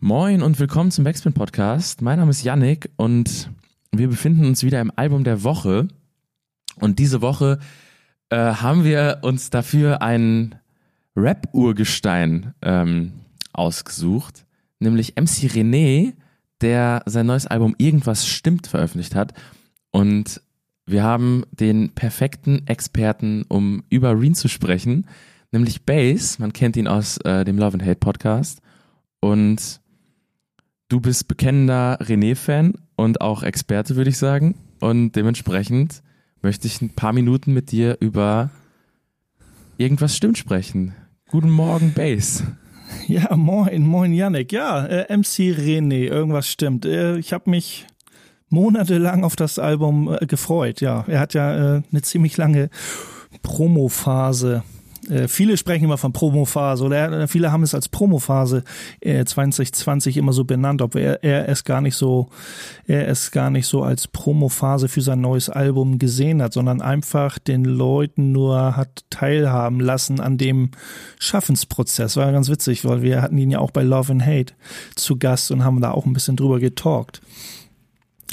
Moin und willkommen zum Backspin Podcast. Mein Name ist Yannick und wir befinden uns wieder im Album der Woche. Und diese Woche äh, haben wir uns dafür ein Rap-Urgestein ähm, ausgesucht, nämlich MC René, der sein neues Album Irgendwas stimmt veröffentlicht hat. Und wir haben den perfekten Experten, um über Reen zu sprechen, nämlich Bass. Man kennt ihn aus äh, dem Love and Hate Podcast. Und du bist bekennender René-Fan und auch Experte, würde ich sagen. Und dementsprechend möchte ich ein paar Minuten mit dir über irgendwas stimmt sprechen. Guten Morgen, Bass. Ja, moin, moin, Yannick. Ja, äh, MC René, irgendwas stimmt. Äh, ich habe mich monatelang auf das Album äh, gefreut. Ja, er hat ja äh, eine ziemlich lange Promophase äh, viele sprechen immer von Promophase oder äh, viele haben es als Promophase äh, 2020 immer so benannt, ob er, er es gar nicht so, er es gar nicht so als Promophase für sein neues Album gesehen hat, sondern einfach den Leuten nur hat teilhaben lassen an dem Schaffensprozess. War ganz witzig, weil wir hatten ihn ja auch bei Love and Hate zu Gast und haben da auch ein bisschen drüber getalkt.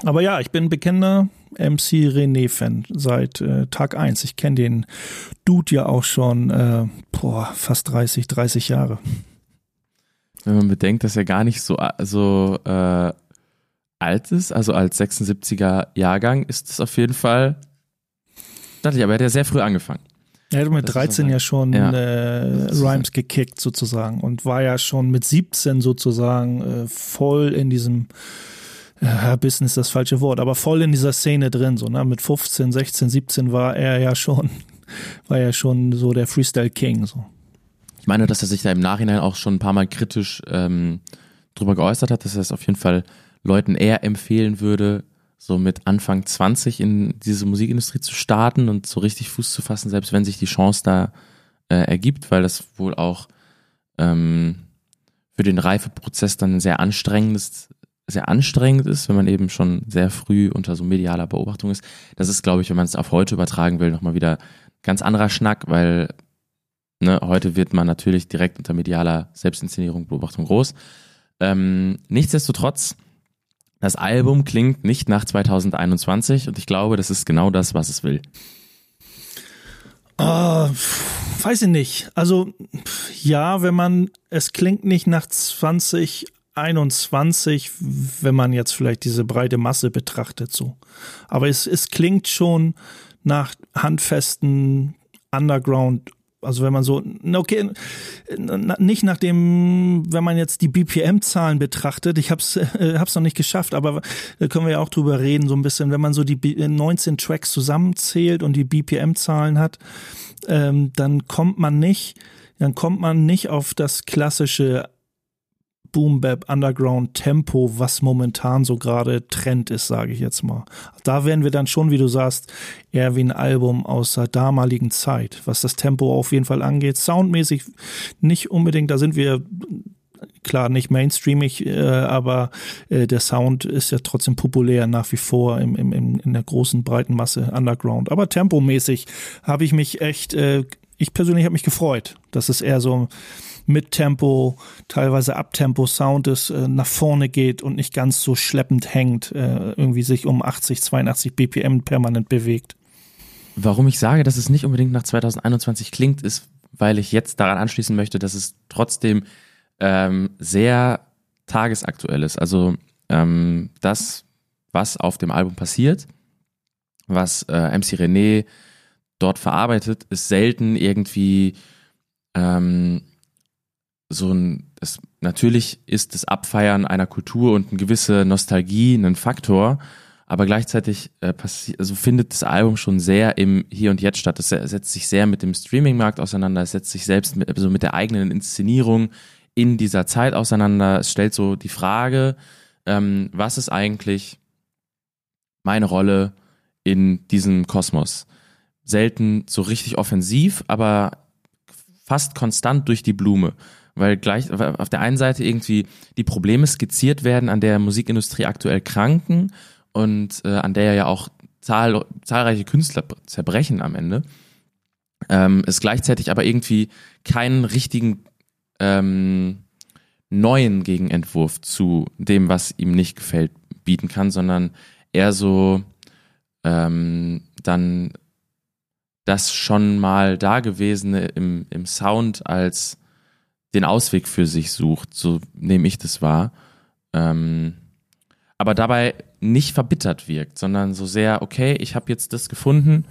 Aber ja, ich bin bekennender MC René-Fan seit äh, Tag eins. Ich kenne den Dude ja auch schon äh, boah, fast 30, 30 Jahre. Wenn man bedenkt, dass er gar nicht so, so äh, alt ist, also als 76er Jahrgang, ist es auf jeden Fall stattlich. Aber er hat ja sehr früh angefangen. Er hat mit 13 ja schon ja. Äh, Rhymes gekickt sozusagen und war ja schon mit 17 sozusagen äh, voll in diesem ja, Business ist das falsche Wort, aber voll in dieser Szene drin, so, ne? Mit 15, 16, 17 war er ja schon, war ja schon so der Freestyle King, so. Ich meine, dass er sich da im Nachhinein auch schon ein paar Mal kritisch ähm, drüber geäußert hat, dass er es auf jeden Fall Leuten eher empfehlen würde, so mit Anfang 20 in diese Musikindustrie zu starten und so richtig Fuß zu fassen, selbst wenn sich die Chance da äh, ergibt, weil das wohl auch ähm, für den Reifeprozess dann ein sehr anstrengendes sehr anstrengend ist, wenn man eben schon sehr früh unter so medialer Beobachtung ist. Das ist, glaube ich, wenn man es auf heute übertragen will, nochmal wieder ganz anderer Schnack, weil ne, heute wird man natürlich direkt unter medialer Selbstinszenierung, Beobachtung groß. Ähm, nichtsdestotrotz, das Album klingt nicht nach 2021 und ich glaube, das ist genau das, was es will. Uh, weiß ich nicht. Also ja, wenn man, es klingt nicht nach 20 21, wenn man jetzt vielleicht diese breite Masse betrachtet, so. Aber es, es klingt schon nach handfesten Underground also wenn man so, okay, nicht nach dem, wenn man jetzt die BPM-Zahlen betrachtet, ich hab's, äh, hab's noch nicht geschafft, aber da können wir ja auch drüber reden, so ein bisschen, wenn man so die 19 Tracks zusammenzählt und die BPM-Zahlen hat, ähm, dann kommt man nicht, dann kommt man nicht auf das klassische Boom Bap Underground Tempo, was momentan so gerade Trend ist, sage ich jetzt mal. Da werden wir dann schon, wie du sagst, eher wie ein Album aus der damaligen Zeit, was das Tempo auf jeden Fall angeht. Soundmäßig nicht unbedingt, da sind wir klar nicht mainstreamig, äh, aber äh, der Sound ist ja trotzdem populär nach wie vor im, im, im, in der großen breiten Masse Underground. Aber tempomäßig habe ich mich echt, äh, ich persönlich habe mich gefreut, dass es eher so mit Tempo, teilweise Abtempo Sound ist, äh, nach vorne geht und nicht ganz so schleppend hängt, äh, irgendwie sich um 80, 82 BPM permanent bewegt. Warum ich sage, dass es nicht unbedingt nach 2021 klingt, ist, weil ich jetzt daran anschließen möchte, dass es trotzdem ähm, sehr tagesaktuell ist. Also ähm, das, was auf dem Album passiert, was äh, MC René dort verarbeitet, ist selten irgendwie ähm, so ein, das, natürlich ist das Abfeiern einer Kultur und eine gewisse Nostalgie ein Faktor, aber gleichzeitig äh, also findet das Album schon sehr im Hier und Jetzt statt. Es setzt sich sehr mit dem Streaming-Markt auseinander, es setzt sich selbst mit, also mit der eigenen Inszenierung in dieser Zeit auseinander. Es stellt so die Frage, ähm, was ist eigentlich meine Rolle in diesem Kosmos? Selten so richtig offensiv, aber fast konstant durch die Blume. Weil gleich auf der einen Seite irgendwie die Probleme skizziert werden, an der Musikindustrie aktuell kranken und äh, an der ja auch zahl zahlreiche Künstler zerbrechen am Ende. Ähm, es gleichzeitig aber irgendwie keinen richtigen ähm, neuen Gegenentwurf zu dem, was ihm nicht gefällt, bieten kann, sondern eher so ähm, dann das schon mal Dagewesene im, im Sound als den Ausweg für sich sucht, so nehme ich das wahr. Ähm, aber dabei nicht verbittert wirkt, sondern so sehr, okay, ich habe jetzt das gefunden,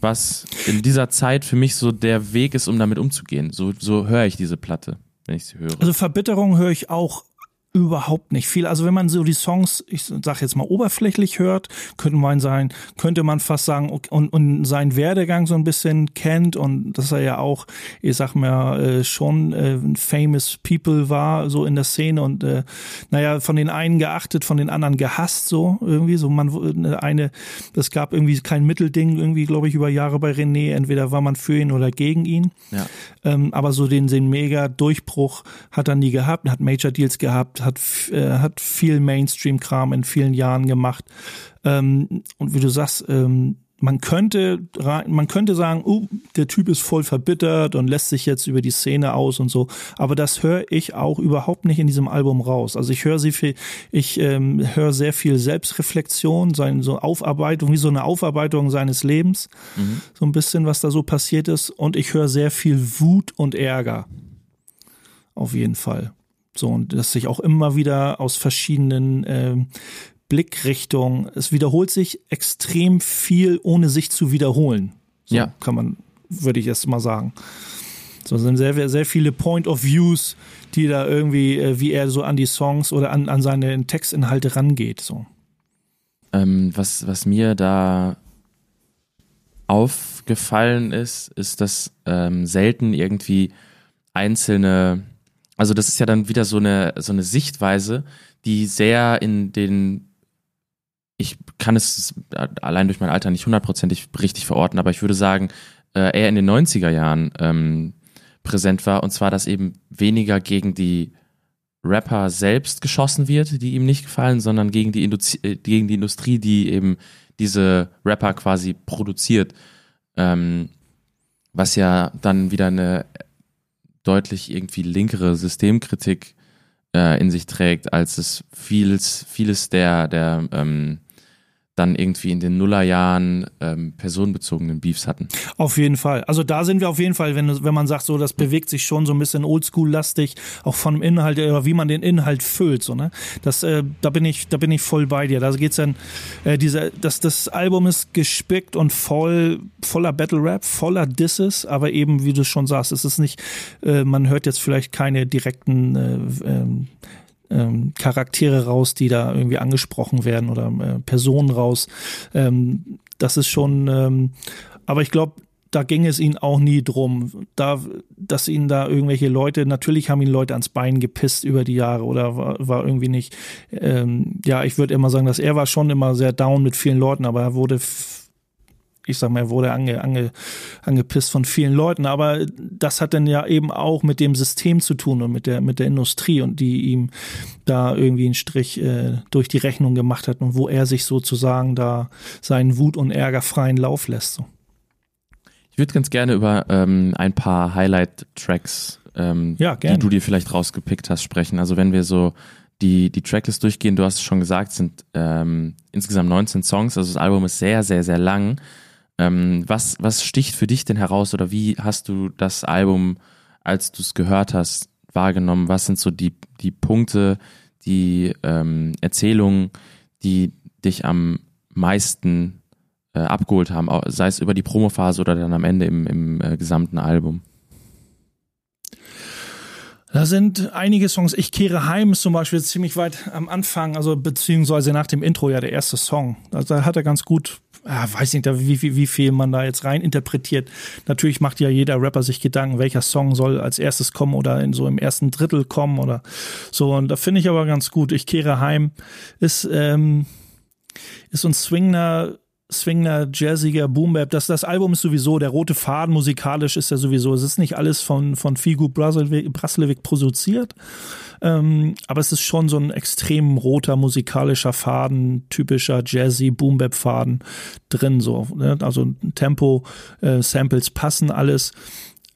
was in dieser Zeit für mich so der Weg ist, um damit umzugehen. So, so höre ich diese Platte, wenn ich sie höre. Also Verbitterung höre ich auch überhaupt nicht viel. Also wenn man so die Songs, ich sag jetzt mal oberflächlich hört, könnte man sein, könnte man fast sagen und, und seinen Werdegang so ein bisschen kennt und dass er ja auch, ich sag mal, äh, schon äh, famous people war so in der Szene und äh, naja von den einen geachtet, von den anderen gehasst so irgendwie so man eine, es gab irgendwie kein Mittelding irgendwie glaube ich über Jahre bei René, entweder war man für ihn oder gegen ihn. Ja. Ähm, aber so den den mega Durchbruch hat er nie gehabt, hat Major Deals gehabt hat, äh, hat viel Mainstream-Kram in vielen Jahren gemacht. Ähm, und wie du sagst, ähm, man könnte, man könnte sagen, uh, der Typ ist voll verbittert und lässt sich jetzt über die Szene aus und so. Aber das höre ich auch überhaupt nicht in diesem Album raus. Also ich höre sie viel, ich ähm, höre sehr viel Selbstreflexion, sein, so Aufarbeitung, wie so eine Aufarbeitung seines Lebens. Mhm. So ein bisschen, was da so passiert ist. Und ich höre sehr viel Wut und Ärger. Auf jeden Fall. So, und das sich auch immer wieder aus verschiedenen äh, Blickrichtungen, es wiederholt sich extrem viel, ohne sich zu wiederholen. So ja. kann man, würde ich erst mal sagen. So sind sehr, sehr viele Point of Views, die da irgendwie, äh, wie er so an die Songs oder an, an seine Textinhalte rangeht. So. Ähm, was, was mir da aufgefallen ist, ist, dass ähm, selten irgendwie einzelne also das ist ja dann wieder so eine, so eine Sichtweise, die sehr in den, ich kann es allein durch mein Alter nicht hundertprozentig richtig verorten, aber ich würde sagen, äh, eher in den 90er Jahren ähm, präsent war. Und zwar, dass eben weniger gegen die Rapper selbst geschossen wird, die ihm nicht gefallen, sondern gegen die, Industrie, äh, gegen die Industrie, die eben diese Rapper quasi produziert. Ähm, was ja dann wieder eine deutlich irgendwie linkere Systemkritik äh, in sich trägt, als es vieles, vieles der, der ähm, dann irgendwie in den Nullerjahren ähm, personenbezogenen Beefs hatten. Auf jeden Fall. Also da sind wir auf jeden Fall, wenn, wenn man sagt, so das bewegt sich schon so ein bisschen oldschool-lastig, auch vom Inhalt oder wie man den Inhalt füllt. So, ne? das, äh, da, bin ich, da bin ich voll bei dir. Da geht's dann, äh, diese, das, das Album ist gespickt und voll, voller Battle-Rap, voller Disses, aber eben, wie du schon sagst, es ist nicht, äh, man hört jetzt vielleicht keine direkten äh, ähm, ähm, Charaktere raus, die da irgendwie angesprochen werden oder äh, Personen raus. Ähm, das ist schon, ähm, aber ich glaube, da ging es ihnen auch nie drum, da, dass ihnen da irgendwelche Leute, natürlich haben ihn Leute ans Bein gepisst über die Jahre oder war, war irgendwie nicht, ähm, ja, ich würde immer sagen, dass er war schon immer sehr down mit vielen Leuten, aber er wurde ich sag mal, er wurde ange, ange, angepisst von vielen Leuten, aber das hat dann ja eben auch mit dem System zu tun und mit der, mit der Industrie und die ihm da irgendwie einen Strich äh, durch die Rechnung gemacht hat und wo er sich sozusagen da seinen Wut und Ärger freien Lauf lässt. So. Ich würde ganz gerne über ähm, ein paar Highlight-Tracks, ähm, ja, die du dir vielleicht rausgepickt hast, sprechen. Also wenn wir so die, die Tracklist durchgehen, du hast es schon gesagt, sind ähm, insgesamt 19 Songs, also das Album ist sehr, sehr, sehr lang. Ähm, was, was sticht für dich denn heraus oder wie hast du das Album, als du es gehört hast, wahrgenommen? Was sind so die, die Punkte, die ähm, Erzählungen, die dich am meisten äh, abgeholt haben, sei es über die Promophase oder dann am Ende im, im äh, gesamten Album? Da sind einige Songs. Ich kehre heim ist zum Beispiel ziemlich weit am Anfang, also beziehungsweise nach dem Intro ja der erste Song. Also da hat er ganz gut, ja, weiß nicht, wie, wie, wie viel man da jetzt rein interpretiert. Natürlich macht ja jeder Rapper sich Gedanken, welcher Song soll als erstes kommen oder in so im ersten Drittel kommen oder so. Und da finde ich aber ganz gut. Ich kehre heim ist ähm, ist so ein swingender swingender, jazziger Boombap. Das, das Album ist sowieso, der rote Faden musikalisch ist ja sowieso, es ist nicht alles von, von Figu Braslewik produziert, ähm, aber es ist schon so ein extrem roter musikalischer Faden, typischer Jazzy Boombap Faden drin, so, ne? also Tempo, äh, Samples passen alles.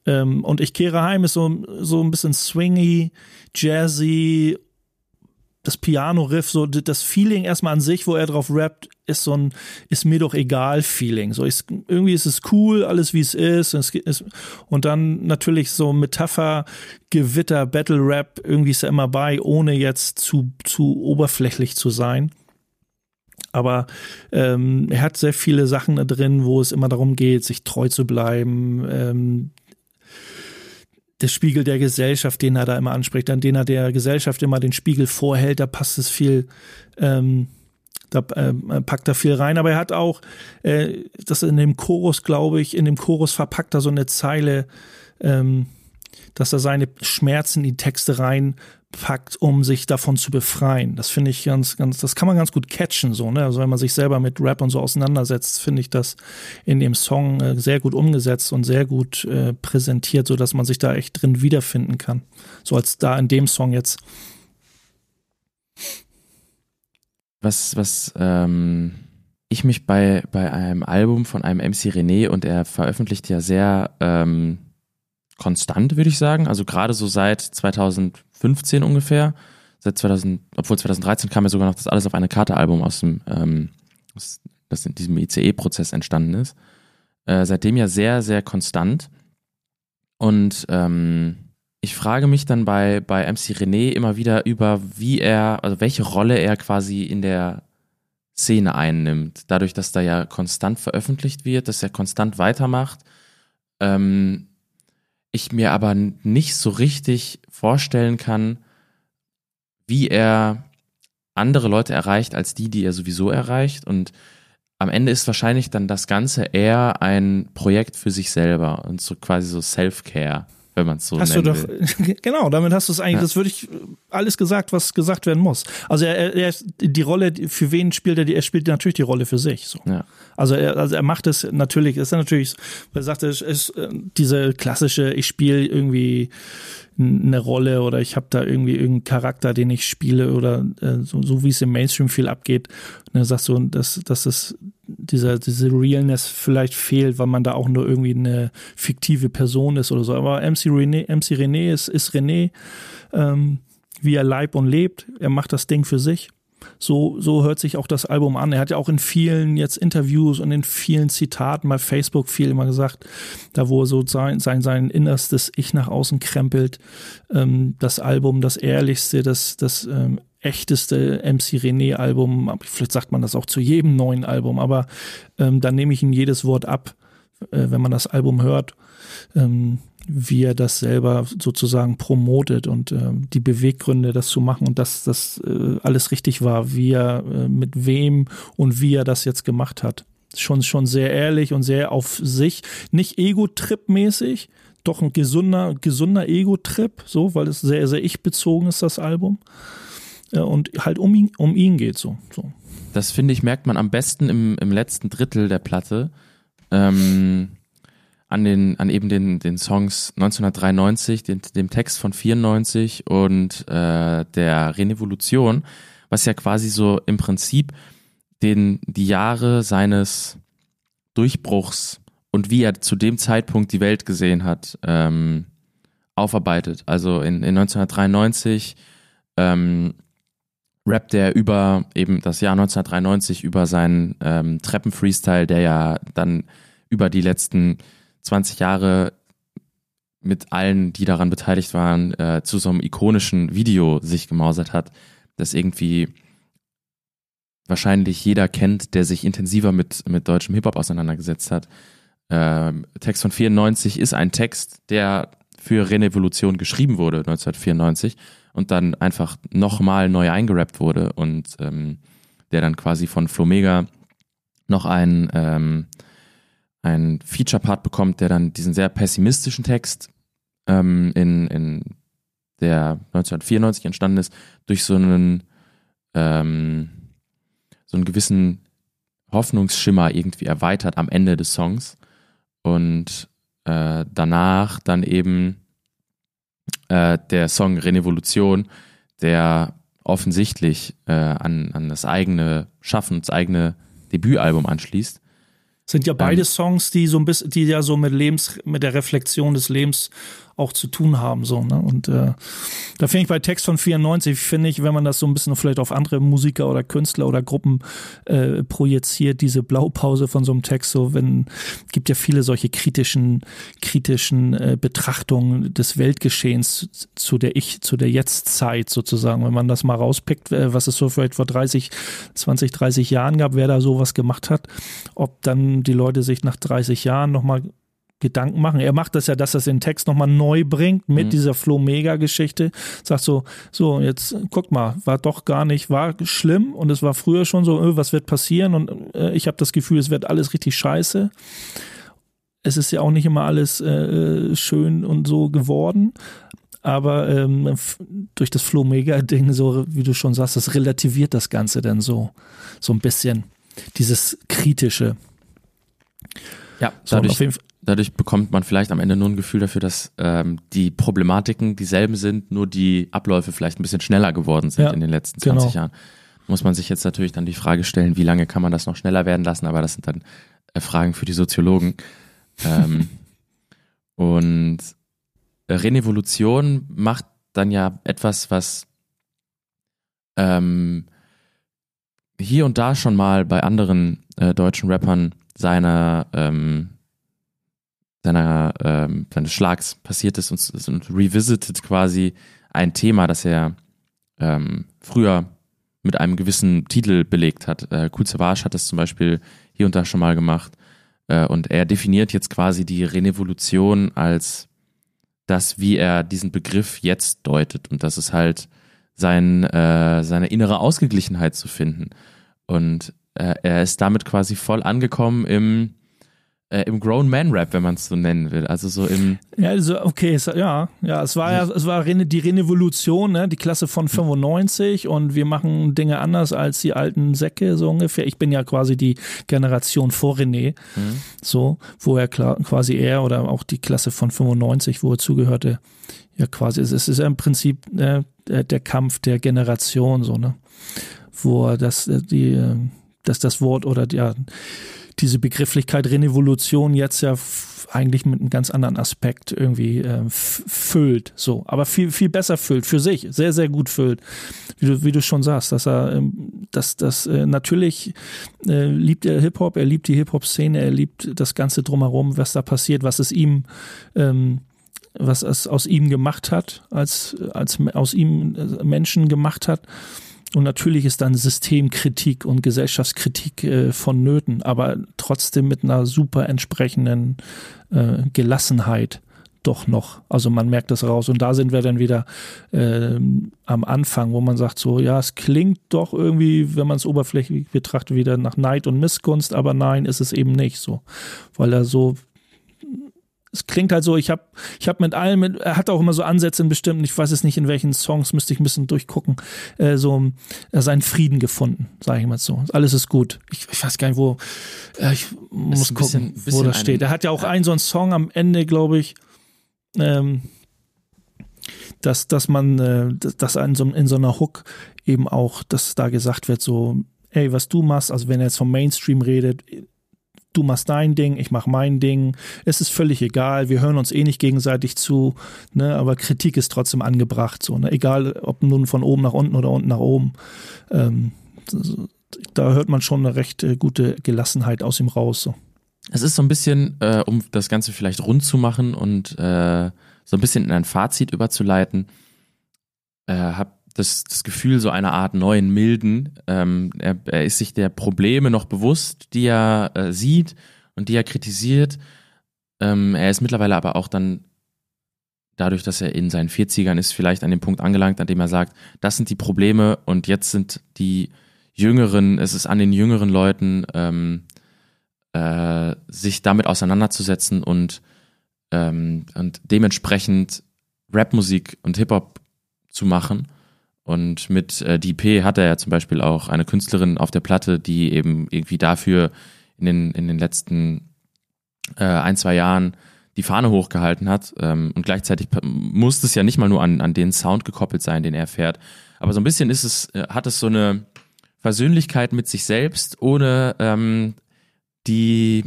Ähm, und ich kehre heim ist so, so ein bisschen swingy, jazzy das Piano-Riff, so das Feeling erstmal an sich, wo er drauf rappt, ist so ein ist mir doch egal Feeling. So ist, irgendwie ist es cool, alles wie es ist. Und, es ist, und dann natürlich so Metapher, Gewitter, Battle Rap, irgendwie ist er immer bei, ohne jetzt zu, zu oberflächlich zu sein. Aber ähm, er hat sehr viele Sachen da drin, wo es immer darum geht, sich treu zu bleiben, ähm, der Spiegel der Gesellschaft, den er da immer anspricht, an den er der Gesellschaft immer den Spiegel vorhält, da passt es viel, ähm, da äh, packt er viel rein. Aber er hat auch, äh, das in dem Chorus, glaube ich, in dem Chorus verpackt er so eine Zeile, ähm, dass er seine Schmerzen in die Texte reinpackt, um sich davon zu befreien. Das finde ich ganz, ganz, das kann man ganz gut catchen, so, ne? Also wenn man sich selber mit Rap und so auseinandersetzt, finde ich das in dem Song äh, sehr gut umgesetzt und sehr gut äh, präsentiert, so dass man sich da echt drin wiederfinden kann. So als da in dem Song jetzt. Was, was, ähm, ich mich bei, bei einem Album von einem MC René und er veröffentlicht ja sehr, ähm, konstant, würde ich sagen. Also gerade so seit 2015 ungefähr. Seit 2000, obwohl 2013 kam ja sogar noch das Alles auf eine Karte Album aus dem, ähm, das in diesem ICE-Prozess entstanden ist. Äh, seitdem ja sehr, sehr konstant. Und ähm, ich frage mich dann bei, bei MC René immer wieder über, wie er, also welche Rolle er quasi in der Szene einnimmt. Dadurch, dass da ja konstant veröffentlicht wird, dass er konstant weitermacht. Ähm, ich mir aber nicht so richtig vorstellen kann, wie er andere Leute erreicht als die, die er sowieso erreicht. Und am Ende ist wahrscheinlich dann das Ganze eher ein Projekt für sich selber und so quasi so Self-Care wenn man es so hast nennen du doch, will. Genau, damit hast du es eigentlich, ja. das würde ich alles gesagt, was gesagt werden muss. Also er, er die Rolle, für wen spielt er die? Er spielt natürlich die Rolle für sich. So. Ja. Also er, also er macht es natürlich, ist er natürlich, er sagt, es ist äh, diese klassische, ich spiele irgendwie eine Rolle oder ich habe da irgendwie irgendeinen Charakter, den ich spiele oder äh, so, so wie es im Mainstream viel abgeht. Und dann sagst du, dass, dass es dieser, diese Realness vielleicht fehlt, weil man da auch nur irgendwie eine fiktive Person ist oder so. Aber MC René, MC René ist, ist René, ähm, wie er leib und lebt. Er macht das Ding für sich. So, so hört sich auch das Album an. Er hat ja auch in vielen jetzt Interviews und in vielen Zitaten bei Facebook viel immer gesagt, da wo er so sein, sein, sein innerstes Ich nach außen krempelt, ähm, das Album, das ehrlichste, das, das ähm, echteste MC René Album, vielleicht sagt man das auch zu jedem neuen Album, aber ähm, dann nehme ich ihm jedes Wort ab, äh, wenn man das Album hört. Ähm, wie er das selber sozusagen promotet und äh, die Beweggründe, das zu machen und dass das äh, alles richtig war, wie er äh, mit wem und wie er das jetzt gemacht hat. Schon, schon sehr ehrlich und sehr auf sich, nicht Ego-Trip-mäßig, doch ein gesunder, gesunder Ego-Trip, so, weil es sehr, sehr ich-bezogen ist, das Album. Und halt um ihn, um ihn geht so. so. Das finde ich, merkt man am besten im, im letzten Drittel der Platte. Ähm, an den, an eben den, den Songs 1993, den, dem Text von 94 und äh, der Renevolution, was ja quasi so im Prinzip den, die Jahre seines Durchbruchs und wie er zu dem Zeitpunkt die Welt gesehen hat, ähm, aufarbeitet. Also in, in 1993 ähm, rappt er über eben das Jahr 1993 über seinen ähm, Treppen-Freestyle, der ja dann über die letzten 20 Jahre mit allen, die daran beteiligt waren, äh, zu so einem ikonischen Video sich gemausert hat, das irgendwie wahrscheinlich jeder kennt, der sich intensiver mit, mit deutschem Hip-Hop auseinandergesetzt hat. Ähm, Text von 94 ist ein Text, der für Renevolution geschrieben wurde 1994 und dann einfach nochmal neu eingerappt wurde und ähm, der dann quasi von Flomega noch ein, ähm, ein Feature-Part bekommt, der dann diesen sehr pessimistischen Text ähm, in, in der 1994 entstanden ist, durch so einen ähm, so einen gewissen Hoffnungsschimmer irgendwie erweitert am Ende des Songs und äh, danach dann eben äh, der Song Renevolution, der offensichtlich äh, an, an das eigene Schaffen, das eigene Debütalbum anschließt. Sind ja beide ähm, Songs, die so ein bisschen, die ja so mit Lebens, mit der Reflexion des Lebens auch zu tun haben. So, ne? Und äh, da finde ich bei Text von 94, finde ich, wenn man das so ein bisschen vielleicht auf andere Musiker oder Künstler oder Gruppen äh, projiziert, diese Blaupause von so einem Text, so wenn, gibt ja viele solche kritischen, kritischen äh, Betrachtungen des Weltgeschehens zu der Ich, zu der Jetztzeit sozusagen. Wenn man das mal rauspickt, äh, was es so vielleicht vor 30, 20, 30 Jahren gab, wer da sowas gemacht hat, ob dann die Leute sich nach 30 Jahren nochmal Gedanken machen. Er macht das ja, dass er den Text nochmal neu bringt mit mhm. dieser Flo-Mega-Geschichte. Sagt so, so, jetzt guck mal, war doch gar nicht, war schlimm und es war früher schon so, öh, was wird passieren und äh, ich habe das Gefühl, es wird alles richtig scheiße. Es ist ja auch nicht immer alles äh, schön und so geworden. Aber ähm, durch das Flo-Mega-Ding, so wie du schon sagst, das relativiert das Ganze dann so, so ein bisschen. Dieses Kritische. Ja, dadurch, so, dadurch bekommt man vielleicht am Ende nur ein Gefühl dafür, dass ähm, die Problematiken dieselben sind, nur die Abläufe vielleicht ein bisschen schneller geworden sind ja, in den letzten 20 genau. Jahren. Muss man sich jetzt natürlich dann die Frage stellen, wie lange kann man das noch schneller werden lassen, aber das sind dann äh, Fragen für die Soziologen. ähm, und äh, Renevolution macht dann ja etwas, was ähm, hier und da schon mal bei anderen äh, deutschen Rappern seiner ähm, seiner ähm, seines Schlags passiert ist und, und revisited quasi ein Thema, das er ähm, früher mit einem gewissen Titel belegt hat. Äh, Savage hat das zum Beispiel hier und da schon mal gemacht. Äh, und er definiert jetzt quasi die Renevolution als das, wie er diesen Begriff jetzt deutet. Und das ist halt sein, äh, seine innere Ausgeglichenheit zu finden. Und äh, er ist damit quasi voll angekommen im äh, im Grown Man Rap, wenn man es so nennen will. Also so im. Ja, also okay, es, ja, ja, es war ja, es war die Renevolution, ne, die Klasse von 95 und wir machen Dinge anders als die alten Säcke so ungefähr. Ich bin ja quasi die Generation vor René, mhm. so, wo er klar, quasi er oder auch die Klasse von 95, wo er zugehörte, ja quasi, es ist ja im Prinzip äh, der, der Kampf der Generation so, ne, wo das äh, die, äh, dass das Wort oder ja diese Begrifflichkeit Renevolution jetzt ja eigentlich mit einem ganz anderen Aspekt irgendwie äh, füllt, so, aber viel viel besser füllt für sich, sehr sehr gut füllt, wie du wie du schon sagst, dass er, ähm, dass das äh, natürlich äh, liebt er Hip Hop, er liebt die Hip Hop Szene, er liebt das ganze drumherum, was da passiert, was es ihm ähm, was es aus ihm gemacht hat, als als aus ihm äh, Menschen gemacht hat und natürlich ist dann Systemkritik und Gesellschaftskritik äh, vonnöten, aber trotzdem mit einer super entsprechenden äh, Gelassenheit doch noch. Also man merkt das raus. Und da sind wir dann wieder äh, am Anfang, wo man sagt so, ja, es klingt doch irgendwie, wenn man es oberflächlich betrachtet, wieder nach Neid und Missgunst, aber nein, ist es eben nicht so. Weil er so es klingt halt so, ich habe ich hab mit allem, er hat auch immer so Ansätze in bestimmten, ich weiß es nicht in welchen Songs, müsste ich ein bisschen durchgucken, äh, so äh, seinen Frieden gefunden, sage ich mal so. Alles ist gut. Ich, ich weiß gar nicht, wo, äh, ich muss gucken, bisschen, wo das steht. Er hat ja auch einen so einen Song am Ende, glaube ich, ähm, dass, dass man, äh, dass in so, in so einer Hook eben auch, dass da gesagt wird, so, ey, was du machst, also wenn er jetzt vom Mainstream redet, du machst dein Ding, ich mach mein Ding. Es ist völlig egal, wir hören uns eh nicht gegenseitig zu, ne, aber Kritik ist trotzdem angebracht, so, ne, egal ob nun von oben nach unten oder unten nach oben. Ähm, da hört man schon eine recht äh, gute Gelassenheit aus ihm raus. So. Es ist so ein bisschen, äh, um das Ganze vielleicht rund zu machen und äh, so ein bisschen in ein Fazit überzuleiten, äh, hab das, das Gefühl so einer Art neuen Milden. Ähm, er, er ist sich der Probleme noch bewusst, die er äh, sieht und die er kritisiert. Ähm, er ist mittlerweile aber auch dann dadurch, dass er in seinen 40ern ist, vielleicht an dem Punkt angelangt, an dem er sagt, das sind die Probleme und jetzt sind die Jüngeren, es ist an den jüngeren Leuten, ähm, äh, sich damit auseinanderzusetzen und, ähm, und dementsprechend Rapmusik und Hip-Hop zu machen. Und mit äh, DP hat er ja zum Beispiel auch eine Künstlerin auf der Platte, die eben irgendwie dafür in den, in den letzten äh, ein, zwei Jahren die Fahne hochgehalten hat. Ähm, und gleichzeitig muss es ja nicht mal nur an, an den Sound gekoppelt sein, den er fährt. Aber so ein bisschen ist es, äh, hat es so eine Versöhnlichkeit mit sich selbst, ohne ähm, die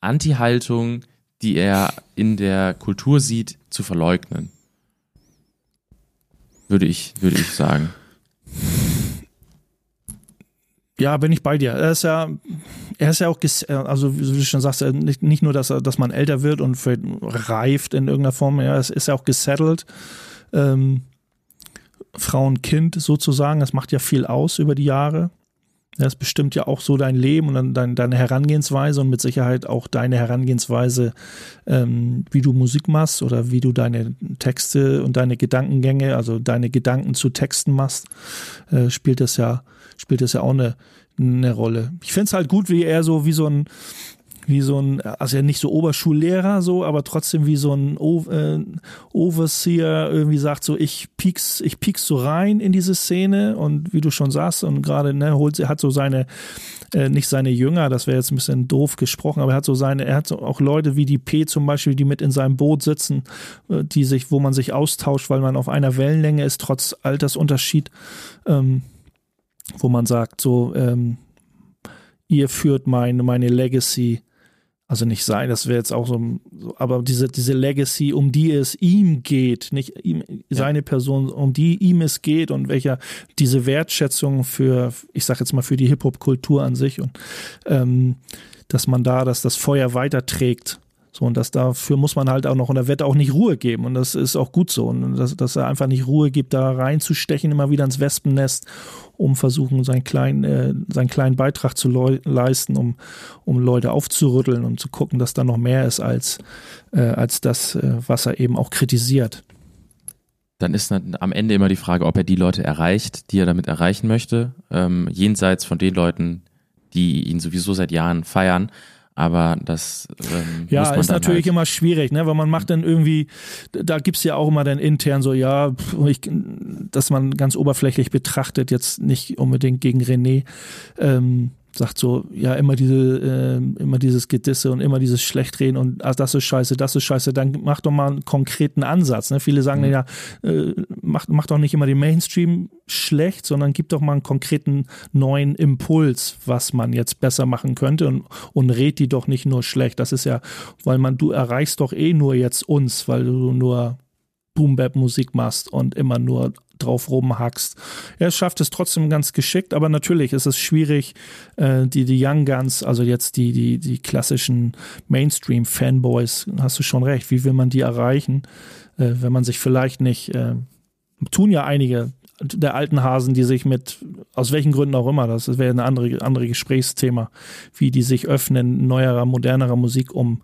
Anti-Haltung, die er in der Kultur sieht, zu verleugnen. Würde ich, würde ich sagen. Ja, bin ich bei dir. Er ist ja, er ist ja auch, also wie du schon sagst, nicht, nicht nur, dass, er, dass man älter wird und reift in irgendeiner Form, er ist, ist ja auch gesettelt. Ähm, Frau Kind sozusagen, das macht ja viel aus über die Jahre. Das bestimmt ja auch so dein Leben und dann dein, deine Herangehensweise und mit Sicherheit auch deine Herangehensweise, ähm, wie du Musik machst oder wie du deine Texte und deine Gedankengänge, also deine Gedanken zu Texten machst, äh, spielt das ja, spielt das ja auch eine, eine Rolle. Ich finde es halt gut, wie er so wie so ein wie so ein, also ja nicht so Oberschullehrer so, aber trotzdem wie so ein o äh, Overseer irgendwie sagt so, ich pieks, ich pieks so rein in diese Szene und wie du schon sagst und gerade ne, holt, er hat so seine, äh, nicht seine Jünger, das wäre jetzt ein bisschen doof gesprochen, aber er hat so seine, er hat so auch Leute wie die P zum Beispiel, die mit in seinem Boot sitzen, äh, die sich, wo man sich austauscht, weil man auf einer Wellenlänge ist, trotz Altersunterschied, ähm, wo man sagt so, ähm, ihr führt meine, meine Legacy also nicht sein, das wäre jetzt auch so, aber diese, diese Legacy, um die es ihm geht, nicht ihm, seine Person, um die ihm es geht und welcher diese Wertschätzung für, ich sag jetzt mal, für die Hip-Hop-Kultur an sich und ähm, dass man da, dass das Feuer weiterträgt so, und das dafür muss man halt auch noch in der Wette auch nicht Ruhe geben. Und das ist auch gut so. Und dass, dass er einfach nicht Ruhe gibt, da reinzustechen, immer wieder ins Wespennest, um versuchen, seinen kleinen, äh, seinen kleinen Beitrag zu leisten, um, um Leute aufzurütteln und zu gucken, dass da noch mehr ist als, äh, als das, äh, was er eben auch kritisiert. Dann ist am Ende immer die Frage, ob er die Leute erreicht, die er damit erreichen möchte, ähm, jenseits von den Leuten, die ihn sowieso seit Jahren feiern aber das ähm, ja, ist natürlich halt immer schwierig, ne? Weil man macht dann irgendwie, da gibt's ja auch immer dann intern so, ja, ich, dass man ganz oberflächlich betrachtet, jetzt nicht unbedingt gegen René, ähm, sagt so, ja, immer diese, äh, immer dieses Gedisse und immer dieses Schlechtreden und ah, das ist scheiße, das ist scheiße, dann mach doch mal einen konkreten Ansatz. Ne? Viele sagen mhm. ja, äh, mach, mach doch nicht immer den Mainstream schlecht, sondern gib doch mal einen konkreten neuen Impuls, was man jetzt besser machen könnte und, und red die doch nicht nur schlecht. Das ist ja, weil man, du erreichst doch eh nur jetzt uns, weil du nur Boom-Bap-Musik machst und immer nur drauf rumhackst. Er schafft es trotzdem ganz geschickt, aber natürlich ist es schwierig, äh, die, die Young Guns, also jetzt die, die, die klassischen Mainstream-Fanboys, hast du schon recht, wie will man die erreichen, äh, wenn man sich vielleicht nicht, äh, tun ja einige der alten Hasen, die sich mit, aus welchen Gründen auch immer, das wäre ein andere, andere Gesprächsthema, wie die sich öffnen, neuerer, modernerer Musik, um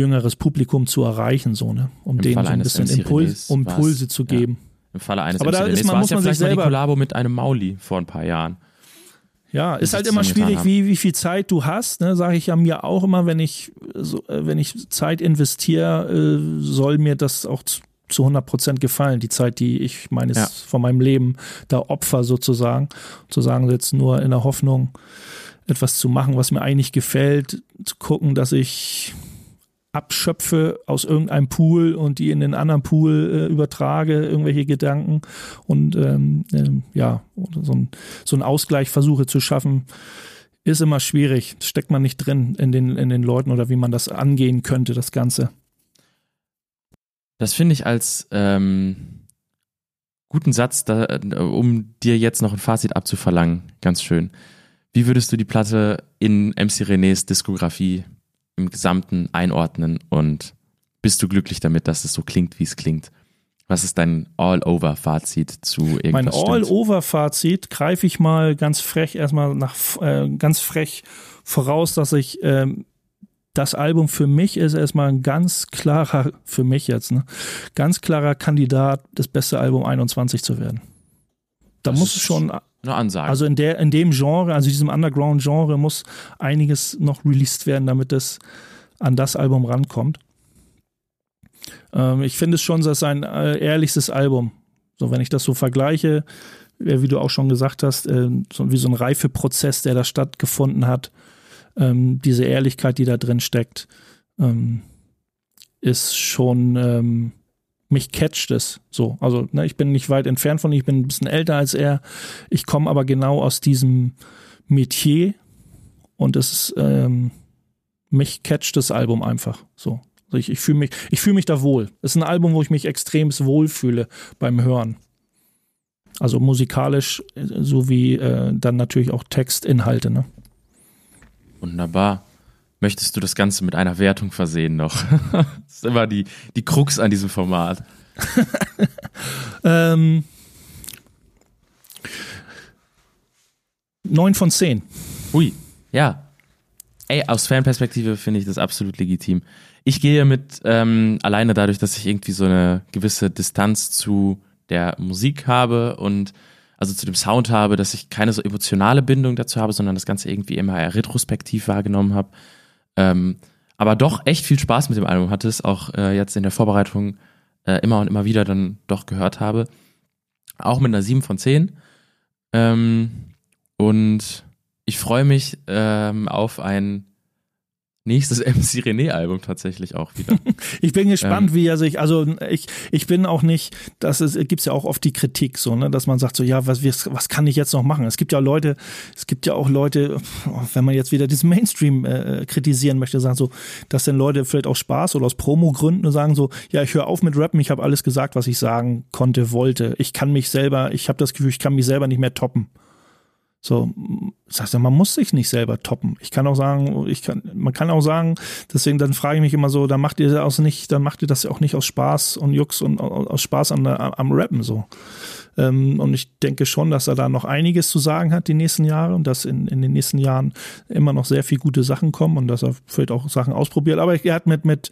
jüngeres Publikum zu erreichen, so, ne? Um Im denen so ein bisschen Impuls, Impulse zu geben. Ja. Im Falle eines Aber da ist man, muss ja man sich selber mal die Kollabo mit einem Mauli vor ein paar Jahren. Ja, ist halt immer schwierig, wie, wie viel Zeit du hast, ne, sage ich ja mir auch immer, wenn ich, so, äh, wenn ich Zeit investiere, äh, soll mir das auch zu, zu 100 Prozent gefallen, die Zeit, die ich meines, ja. von meinem Leben da opfer sozusagen, zu sagen, jetzt nur in der Hoffnung, etwas zu machen, was mir eigentlich gefällt, zu gucken, dass ich abschöpfe aus irgendeinem Pool und die in den anderen Pool äh, übertrage, irgendwelche Gedanken und ähm, ähm, ja, so ein, so ein Ausgleich versuche zu schaffen, ist immer schwierig. Steckt man nicht drin in den, in den Leuten oder wie man das angehen könnte, das Ganze. Das finde ich als ähm, guten Satz, da, um dir jetzt noch ein Fazit abzuverlangen, ganz schön. Wie würdest du die Platte in MC Renés Diskografie im Gesamten einordnen und bist du glücklich damit, dass es so klingt, wie es klingt? Was ist dein All-Over-Fazit zu irgendwas? Mein All-Over-Fazit greife ich mal ganz frech erstmal nach äh, ganz frech voraus, dass ich ähm, das Album für mich ist erstmal ein ganz klarer, für mich jetzt, ne, ganz klarer Kandidat, das beste Album 21 zu werden. Da Das muss es schon, Eine Ansage. also in der, in dem Genre, also diesem Underground-Genre, muss einiges noch released werden, damit es an das Album rankommt. Ähm, ich finde es schon, dass sein äh, ehrlichstes Album, so wenn ich das so vergleiche, äh, wie du auch schon gesagt hast, äh, so wie so ein Reifeprozess, der da stattgefunden hat, ähm, diese Ehrlichkeit, die da drin steckt, ähm, ist schon, ähm, mich catcht es so. Also, ne, ich bin nicht weit entfernt von ihm, ich bin ein bisschen älter als er. Ich komme aber genau aus diesem Metier und es ist, ähm, mich catcht das Album einfach so. Also ich, ich fühle mich, ich fühle mich da wohl. Es ist ein Album, wo ich mich extremst wohlfühle beim Hören. Also musikalisch äh, sowie äh, dann natürlich auch Textinhalte, ne? Wunderbar. Möchtest du das Ganze mit einer Wertung versehen noch? das ist immer die, die Krux an diesem Format. Ähm, 9 von 10. Hui, ja. Ey, aus Fanperspektive finde ich das absolut legitim. Ich gehe mit, ähm, alleine dadurch, dass ich irgendwie so eine gewisse Distanz zu der Musik habe und also zu dem Sound habe, dass ich keine so emotionale Bindung dazu habe, sondern das Ganze irgendwie immer eher retrospektiv wahrgenommen habe. Ähm, aber doch echt viel Spaß mit dem Album hatte es, auch äh, jetzt in der Vorbereitung äh, immer und immer wieder dann doch gehört habe. Auch mit einer 7 von 10. Ähm, und ich freue mich ähm, auf ein nächstes MC René-Album tatsächlich auch wieder. Ich bin gespannt, Ähm. wie er sich, also ich, ich bin auch nicht, das ist, gibt's ja auch oft die Kritik so, ne, dass man sagt so, ja, was, was kann ich jetzt noch machen? Es gibt ja Leute, es gibt ja auch Leute, wenn man jetzt wieder diesen Mainstream äh, kritisieren möchte, sagen so, dass dann Leute vielleicht aus Spaß oder aus Promo-Gründen sagen so, ja, ich höre auf mit Rappen, ich habe alles gesagt, was ich sagen konnte, wollte. Ich kann mich selber, ich habe das Gefühl, ich kann mich selber nicht mehr toppen. So, sagst du, man muss sich nicht selber toppen. Ich kann auch sagen, ich kann, man kann auch sagen, deswegen dann frage ich mich immer so, dann macht ihr das nicht, dann macht ihr das auch nicht aus Spaß und Jux und aus Spaß am, am Rappen so. Ähm, und ich denke schon, dass er da noch einiges zu sagen hat die nächsten Jahre und dass in, in den nächsten Jahren immer noch sehr viel gute Sachen kommen und dass er vielleicht auch Sachen ausprobiert. Aber er hat mit, mit,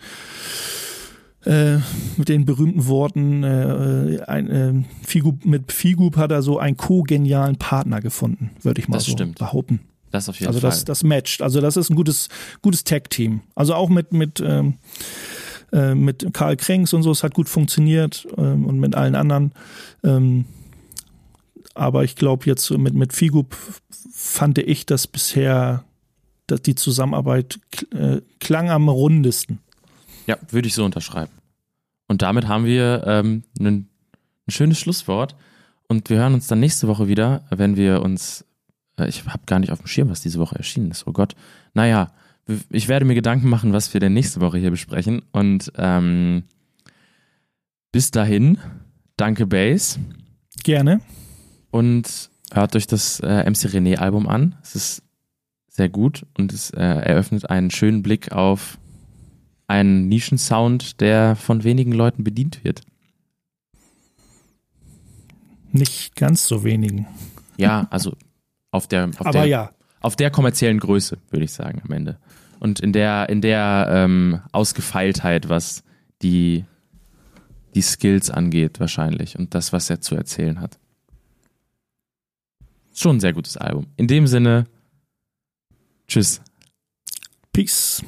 äh, mit den berühmten Worten, äh, ein, äh, Figub, mit Figub hat er so einen co-genialen Partner gefunden, würde ich mal Das so stimmt. behaupten. Das auf jeden Also Fall. das, das matcht. Also das ist ein gutes, gutes Tag-Team. Also auch mit, mit, ähm, äh, mit Karl Kränks und so, es hat gut funktioniert ähm, und mit allen anderen. Ähm, aber ich glaube jetzt mit, mit Figub fand ich das bisher, dass die Zusammenarbeit äh, klang am rundesten. Ja, würde ich so unterschreiben. Und damit haben wir ähm, ein, ein schönes Schlusswort. Und wir hören uns dann nächste Woche wieder, wenn wir uns. Äh, ich habe gar nicht auf dem Schirm, was diese Woche erschienen ist. Oh Gott. Naja, ich werde mir Gedanken machen, was wir denn nächste Woche hier besprechen. Und ähm, bis dahin, danke Base. Gerne. Und hört euch das äh, MC René Album an. Es ist sehr gut und es äh, eröffnet einen schönen Blick auf einen Nischensound, der von wenigen Leuten bedient wird. Nicht ganz so wenigen. Ja, also auf der, auf Aber der, ja, auf der kommerziellen Größe, würde ich sagen, am Ende. Und in der, in der ähm, Ausgefeiltheit, was die, die Skills angeht, wahrscheinlich. Und das, was er zu erzählen hat. Schon ein sehr gutes Album. In dem Sinne, tschüss. Peace.